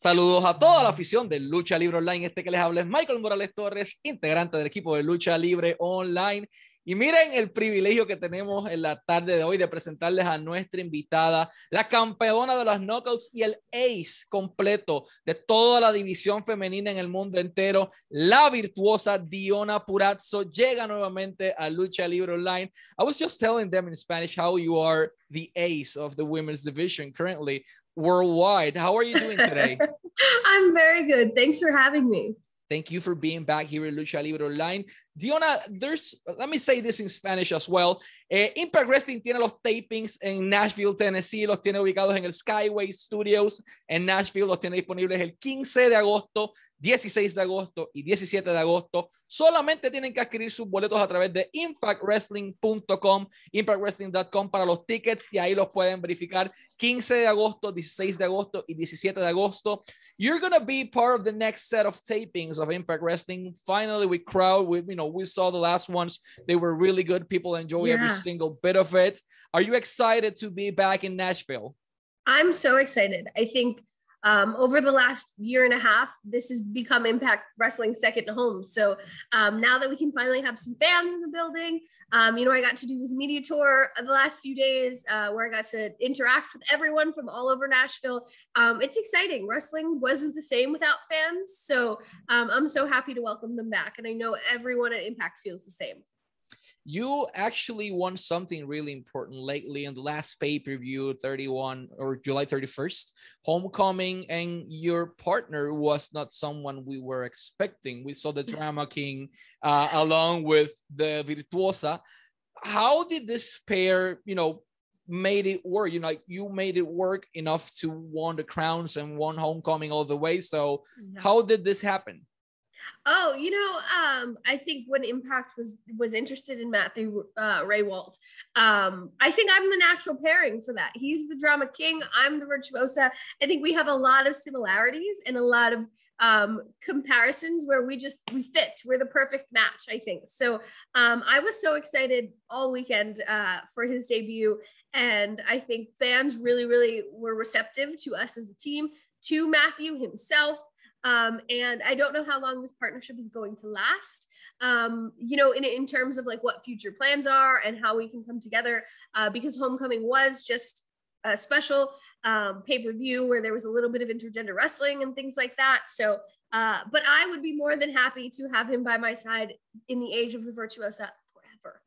Saludos a toda la afición de Lucha Libre Online. Este que les habla es Michael Morales Torres, integrante del equipo de Lucha Libre Online. Y miren el privilegio que tenemos en la tarde de hoy de presentarles a nuestra invitada, la campeona de las knockouts y el ace completo de toda la división femenina en el mundo entero, la virtuosa Diona Purazzo, llega nuevamente a Lucha Libre Online. I was just telling them in Spanish how you are the ace of the women's division currently worldwide. How are you doing today? I'm very good. Thanks for having me. Thank you for being back here in Lucha Libre Online. Diona, there's, let me say this in Spanish as well. Eh, Impact Wrestling tiene los tapings en Nashville, Tennessee, los tiene ubicados en el Skyway Studios en Nashville, los tiene disponibles el 15 de agosto, 16 de agosto y 17 de agosto. Solamente tienen que adquirir sus boletos a través de impactwrestling.com, impactwrestling.com para los tickets y ahí los pueden verificar 15 de agosto, 16 de agosto y 17 de agosto. You're going to be part of the next set of tapings of Impact Wrestling. Finally, we crowd with, you know, we saw the last ones. They were really good. People enjoy yeah. every single bit of it. Are you excited to be back in Nashville? I'm so excited. I think um, over the last year and a half, this has become Impact Wrestling second home. So um, now that we can finally have some fans in the building, um, you know, I got to do this media tour the last few days uh, where I got to interact with everyone from all over Nashville. Um, it's exciting. Wrestling wasn't the same without fans. So um, I'm so happy to welcome them back. And I know everyone at Impact feels the same you actually won something really important lately in the last pay-per-view 31 or July 31st homecoming and your partner was not someone we were expecting. We saw the drama king uh, along with the virtuosa. How did this pair you know made it work? You know like you made it work enough to won the crowns and won homecoming all the way. So yeah. how did this happen Oh, you know, um, I think when Impact was was interested in Matthew uh, Rehwoldt, um, I think I'm the natural pairing for that. He's the drama king. I'm the virtuosa. I think we have a lot of similarities and a lot of um, comparisons where we just we fit. We're the perfect match, I think. So um, I was so excited all weekend uh, for his debut, and I think fans really, really were receptive to us as a team, to Matthew himself. Um, and I don't know how long this partnership is going to last. Um, you know, in, in terms of like what future plans are and how we can come together, uh, because Homecoming was just a special um, pay per view where there was a little bit of intergender wrestling and things like that. So, uh, but I would be more than happy to have him by my side in the age of the virtuosa forever.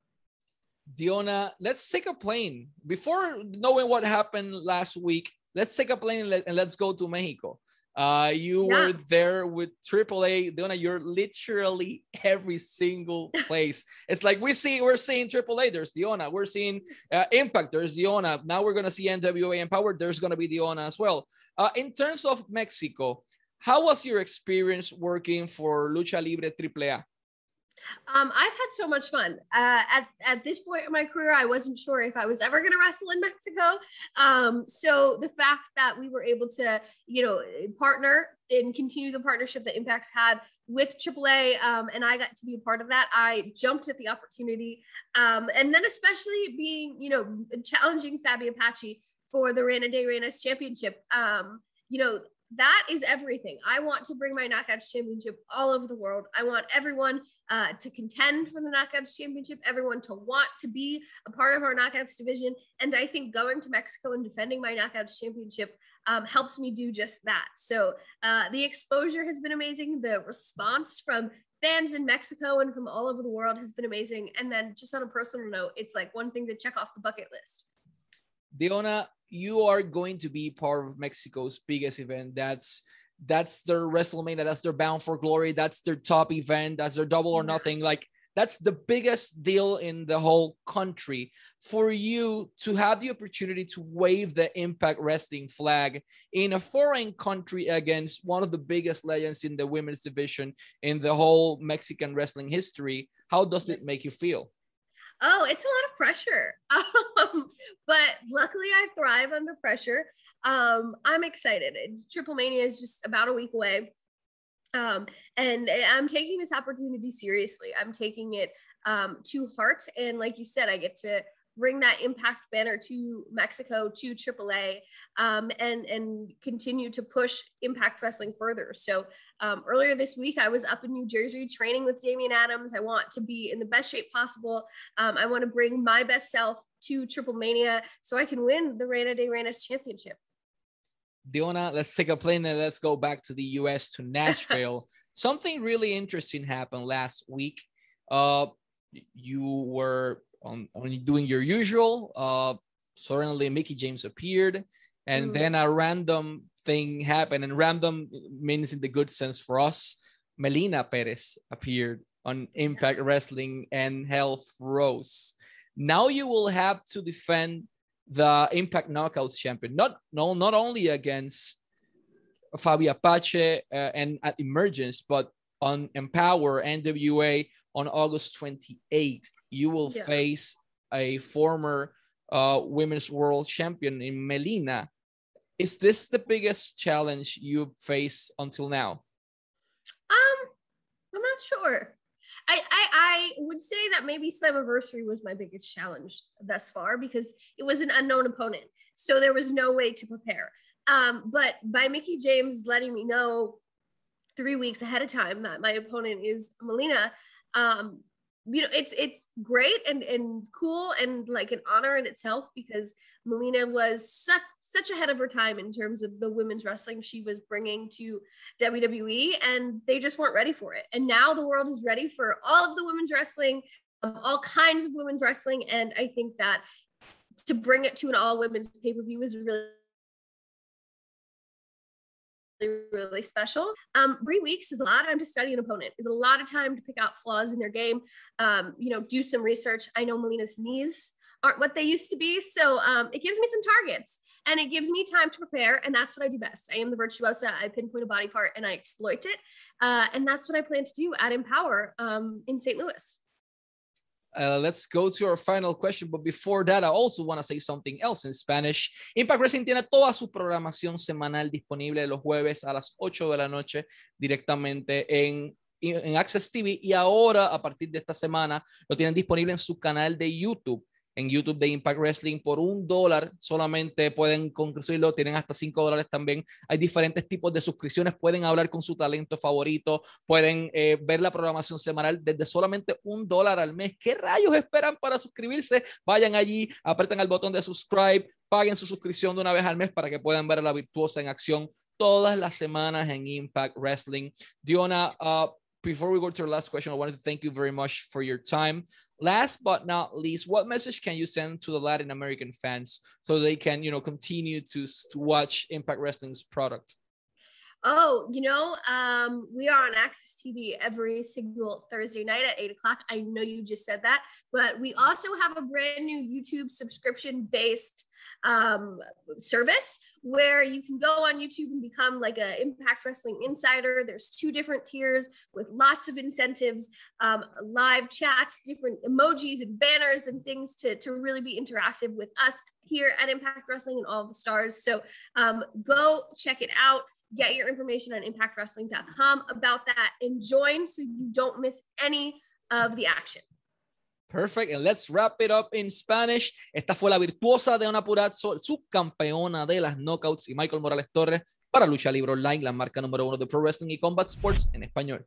Deonna, let's take a plane. Before knowing what happened last week, let's take a plane and let's go to Mexico. Uh, you yeah. were there with AAA, Deonna. You're literally every single place. it's like we see, we're seeing AAA. There's Deonna. We're seeing uh, Impact. There's Deonna. Now we're gonna see NWA Empowered. There's gonna be Deonna as well. Uh, in terms of Mexico, how was your experience working for Lucha Libre AAA? Um, I've had so much fun. Uh, at, at this point in my career, I wasn't sure if I was ever going to wrestle in Mexico. Um, so the fact that we were able to, you know, partner and continue the partnership that Impact's had with AAA, um, and I got to be a part of that. I jumped at the opportunity, um, and then especially being, you know, challenging Fabi Apache for the Reina de Reinas Championship. Um, you know, that is everything. I want to bring my Knockouts Championship all over the world. I want everyone uh, to contend for the Knockouts Championship, everyone to want to be a part of our Knockouts division. And I think going to Mexico and defending my Knockouts Championship um, helps me do just that. So uh, the exposure has been amazing. The response from fans in Mexico and from all over the world has been amazing. And then just on a personal note, it's like one thing to check off the bucket list. Deonna, you are going to be part of Mexico's biggest event. That's that's their WrestleMania. That's their Bound for Glory. That's their top event. That's their Double or Nothing. Like that's the biggest deal in the whole country. For you to have the opportunity to wave the Impact Wrestling flag in a foreign country against one of the biggest legends in the women's division in the whole Mexican wrestling history, how does it make you feel? Oh, it's a lot of pressure. Um, but luckily, I thrive under pressure. Um, I'm excited. Triple Mania is just about a week away. Um, and I'm taking this opportunity seriously. I'm taking it um, to heart. And like you said, I get to bring that impact banner to Mexico, to AAA, um, and and continue to push Impact Wrestling further. So um, earlier this week, I was up in New Jersey training with Damian Adams. I want to be in the best shape possible. Um, I want to bring my best self to Triple Mania so I can win the Reina de Reinas Championship. Deonna, let's take a plane and let's go back to the US to Nashville. Something really interesting happened last week. Uh, you were on, on doing your usual. Uh, suddenly Mickie James appeared, and mm. then a random thing happened. And random means in the good sense for us. Melina Perez appeared on Impact yeah. Wrestling and Health Rose. Now you will have to defend the Impact Knockouts champion, not no not only against Fabi Apache uh, and at Emergence, but on Empower NWA on August 28th. You will yeah. face a former uh, women's world champion in Melina. Is this the biggest challenge you face until now? Um, I'm not sure. I, I, I would say that maybe Slammiversary was my biggest challenge thus far because it was an unknown opponent. So there was no way to prepare. Um, but by Mickie James letting me know three weeks ahead of time that my opponent is Melina, um, you know, it's it's great and and cool and like an honor in itself because Melina was such such ahead of her time in terms of the women's wrestling she was bringing to WWE, and they just weren't ready for it. And now the world is ready for all of the women's wrestling, um, all kinds of women's wrestling, and I think that to bring it to an all women's pay per view is really really special. Um, three weeks is a lot of time to study an opponent. Is a lot of time to pick out flaws in their game. Um, you know, do some research. I know Melina's knees aren't what they used to be, so um, it gives me some targets and it gives me time to prepare, and that's what I do best. I am the virtuosa. I pinpoint a body part and I exploit it, uh, and that's what I plan to do at Empower um, in St. Louis. Uh, let's go to our final question. But before that, I also want to say something else in Spanish. Impact Wrestling tiene toda su programación semanal disponible los jueves a las 8 de la noche directamente en, en Access TV y ahora, a partir de esta semana, lo tienen disponible en su canal de YouTube YouTube de Impact Wrestling por un dólar solamente pueden conseguirlo, tienen hasta cinco dólares también. Hay diferentes tipos de suscripciones, pueden hablar con su talento favorito, pueden eh, ver la programación semanal desde solamente un dólar al mes. ¿Qué rayos esperan para suscribirse? Vayan allí, apretan el botón de subscribe, paguen su suscripción de una vez al mes para que puedan ver a la virtuosa en acción todas las semanas en Impact Wrestling. Diona, uh, before we go to our last question, I wanted to thank you very much for your time. Last but not least, what message can you send to the Latin American fans so they can, you know, continue to, to watch Impact Wrestling's product? Oh, you know, um, we are on AXS TV every single Thursday night at eight o'clock. I know you just said that, but we also have a brand new YouTube subscription based um, service where you can go on YouTube and become like an Impact Wrestling insider. There's two different tiers with lots of incentives, um, live chats, different emojis and banners and things to, to really be interactive with us here at Impact Wrestling and all the stars. So um, go check it out get your information on impactwrestling.com about that and join so you don't miss any of the action. Perfect. And let's wrap it up in Spanish. Esta fue la virtuosa de Ana Purazzo, subcampeona de las knockouts y Michael Morales Torres para Lucha Libre Online, la marca número uno de Pro Wrestling y Combat Sports en español.